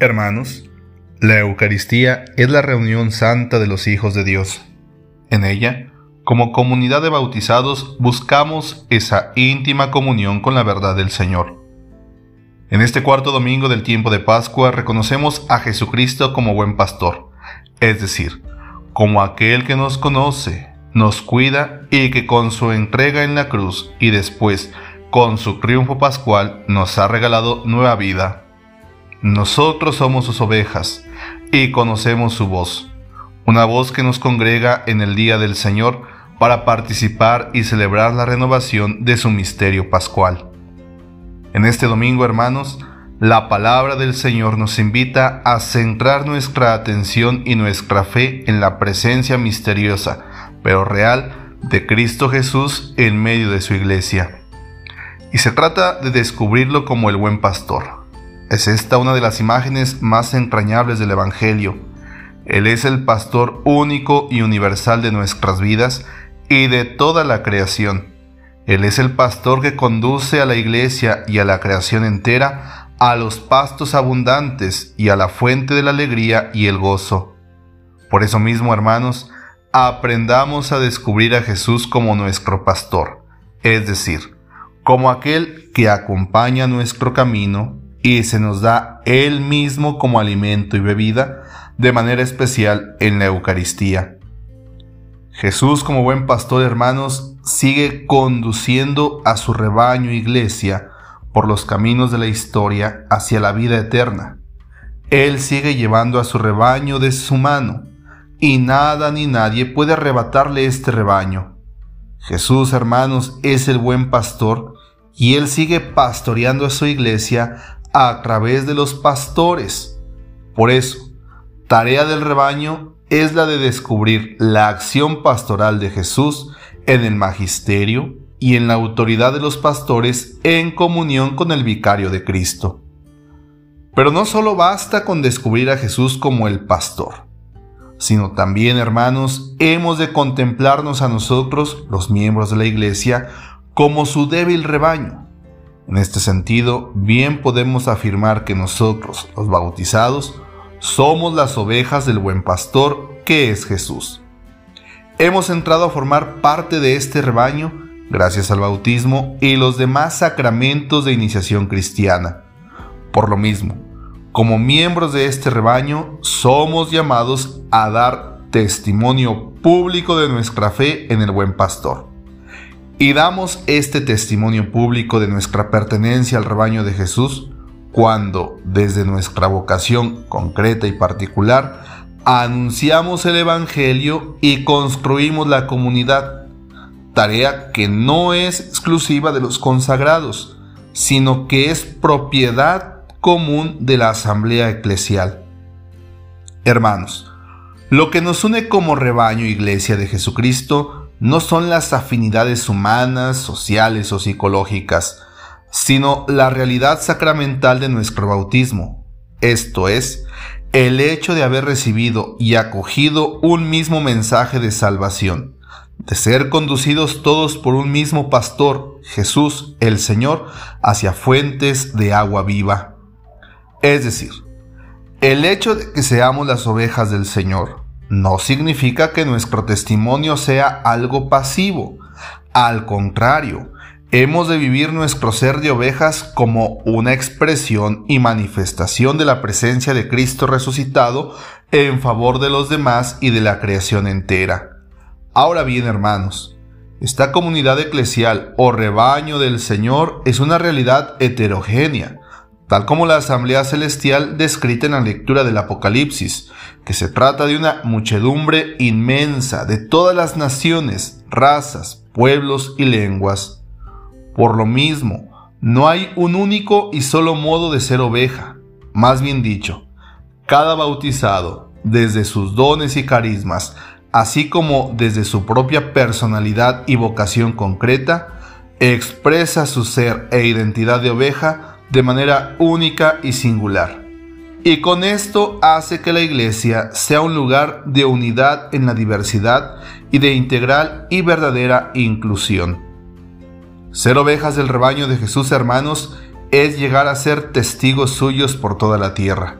Hermanos, la Eucaristía es la reunión santa de los hijos de Dios. En ella, como comunidad de bautizados, buscamos esa íntima comunión con la verdad del Señor. En este cuarto domingo del tiempo de Pascua reconocemos a Jesucristo como buen pastor, es decir, como aquel que nos conoce, nos cuida y que con su entrega en la cruz y después con su triunfo pascual nos ha regalado nueva vida nosotros somos sus ovejas y conocemos su voz, una voz que nos congrega en el día del Señor para participar y celebrar la renovación de su misterio pascual. En este domingo, hermanos, la palabra del Señor nos invita a centrar nuestra atención y nuestra fe en la presencia misteriosa, pero real, de Cristo Jesús en medio de su iglesia. Y se trata de descubrirlo como el buen pastor es esta una de las imágenes más entrañables del Evangelio. Él es el pastor único y universal de nuestras vidas y de toda la creación. Él es el pastor que conduce a la iglesia y a la creación entera a los pastos abundantes y a la fuente de la alegría y el gozo. Por eso mismo, hermanos, aprendamos a descubrir a Jesús como nuestro pastor, es decir, como aquel que acompaña nuestro camino y se nos da Él mismo como alimento y bebida, de manera especial en la Eucaristía. Jesús como buen pastor hermanos sigue conduciendo a su rebaño iglesia por los caminos de la historia hacia la vida eterna. Él sigue llevando a su rebaño de su mano, y nada ni nadie puede arrebatarle este rebaño. Jesús, hermanos, es el buen pastor, y Él sigue pastoreando a su iglesia a través de los pastores. Por eso, tarea del rebaño es la de descubrir la acción pastoral de Jesús en el magisterio y en la autoridad de los pastores en comunión con el vicario de Cristo. Pero no solo basta con descubrir a Jesús como el pastor, sino también, hermanos, hemos de contemplarnos a nosotros, los miembros de la Iglesia, como su débil rebaño en este sentido, bien podemos afirmar que nosotros, los bautizados, somos las ovejas del buen pastor que es Jesús. Hemos entrado a formar parte de este rebaño gracias al bautismo y los demás sacramentos de iniciación cristiana. Por lo mismo, como miembros de este rebaño, somos llamados a dar testimonio público de nuestra fe en el buen pastor y damos este testimonio público de nuestra pertenencia al rebaño de Jesús cuando, desde nuestra vocación concreta y particular, anunciamos el Evangelio y construimos la comunidad, tarea que no es exclusiva de los consagrados, sino que es propiedad común de la asamblea eclesial. Hermanos, lo que nos une como rebaño iglesia de Jesucristo no son las afinidades humanas, sociales o psicológicas, sino la realidad sacramental de nuestro bautismo, esto es, el hecho de haber recibido y acogido un mismo mensaje de salvación, de ser conducidos todos por un mismo pastor, Jesús el Señor, hacia fuentes de agua viva. Es decir, el hecho de que seamos las ovejas del Señor, no significa que nuestro testimonio sea algo pasivo. Al contrario, hemos de vivir nuestro ser de ovejas como una expresión y manifestación de la presencia de Cristo resucitado en favor de los demás y de la creación entera. Ahora bien, hermanos, esta comunidad eclesial o rebaño del Señor es una realidad heterogénea, tal como la asamblea celestial descrita en la lectura del Apocalipsis, que se trata de una muchedumbre inmensa de todas las naciones, razas, pueblos y lenguas. Por lo mismo, no hay un único y solo modo de ser oveja. Más bien dicho, cada bautizado, desde sus dones y carismas, así como desde su propia personalidad y vocación concreta, expresa su ser e identidad de oveja de manera única y singular. Y con esto hace que la iglesia sea un lugar de unidad en la diversidad y de integral y verdadera inclusión. Ser ovejas del rebaño de Jesús, hermanos, es llegar a ser testigos suyos por toda la tierra.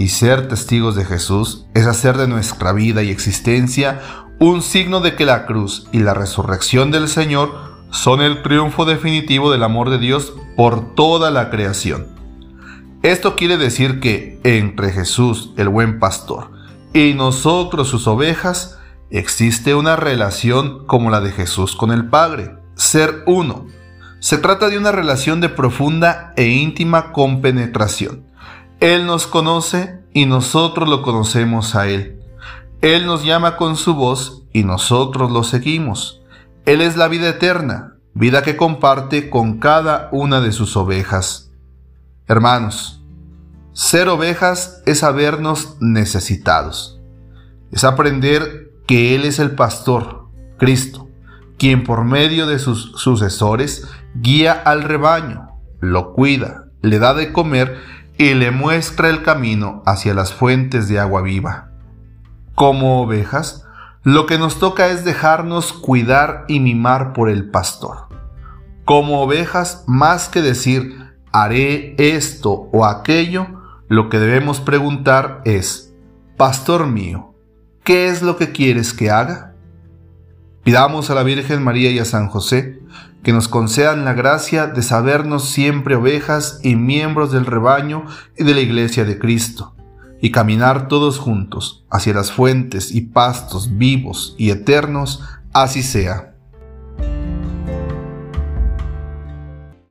y ser testigos de Jesús es hacer de nuestra vida y existencia un signo de que la cruz y la resurrección del Señor son el triunfo definitivo del amor de Dios por toda la creación. Esto quiere decir que entre Jesús, el buen pastor, y nosotros, sus ovejas, existe una relación como la de Jesús con el Padre, ser uno. Se trata de una relación de profunda e íntima compenetración. Él nos conoce y nosotros lo conocemos a Él. Él nos llama con su voz y nosotros lo seguimos. Él es la vida eterna, vida que comparte con cada una de sus ovejas. Hermanos, ser ovejas es sabernos necesitados. Es aprender que Él es el pastor, Cristo, quien por medio de sus sucesores guía al rebaño, lo cuida, le da de comer y le muestra el camino hacia las fuentes de agua viva. Como ovejas, lo que nos toca es dejarnos cuidar y mimar por el pastor. Como ovejas, más que decir haré esto o aquello, lo que debemos preguntar es, Pastor mío, ¿qué es lo que quieres que haga? Pidamos a la Virgen María y a San José que nos concedan la gracia de sabernos siempre ovejas y miembros del rebaño y de la Iglesia de Cristo y caminar todos juntos hacia las fuentes y pastos vivos y eternos, así sea.